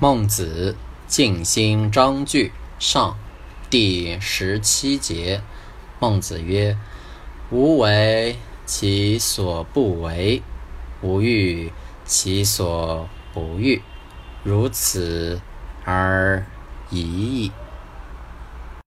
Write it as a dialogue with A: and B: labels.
A: 孟子《静心章句上》第十七节，孟子曰：“无为其所不为，无欲其所不欲，如此而已矣。”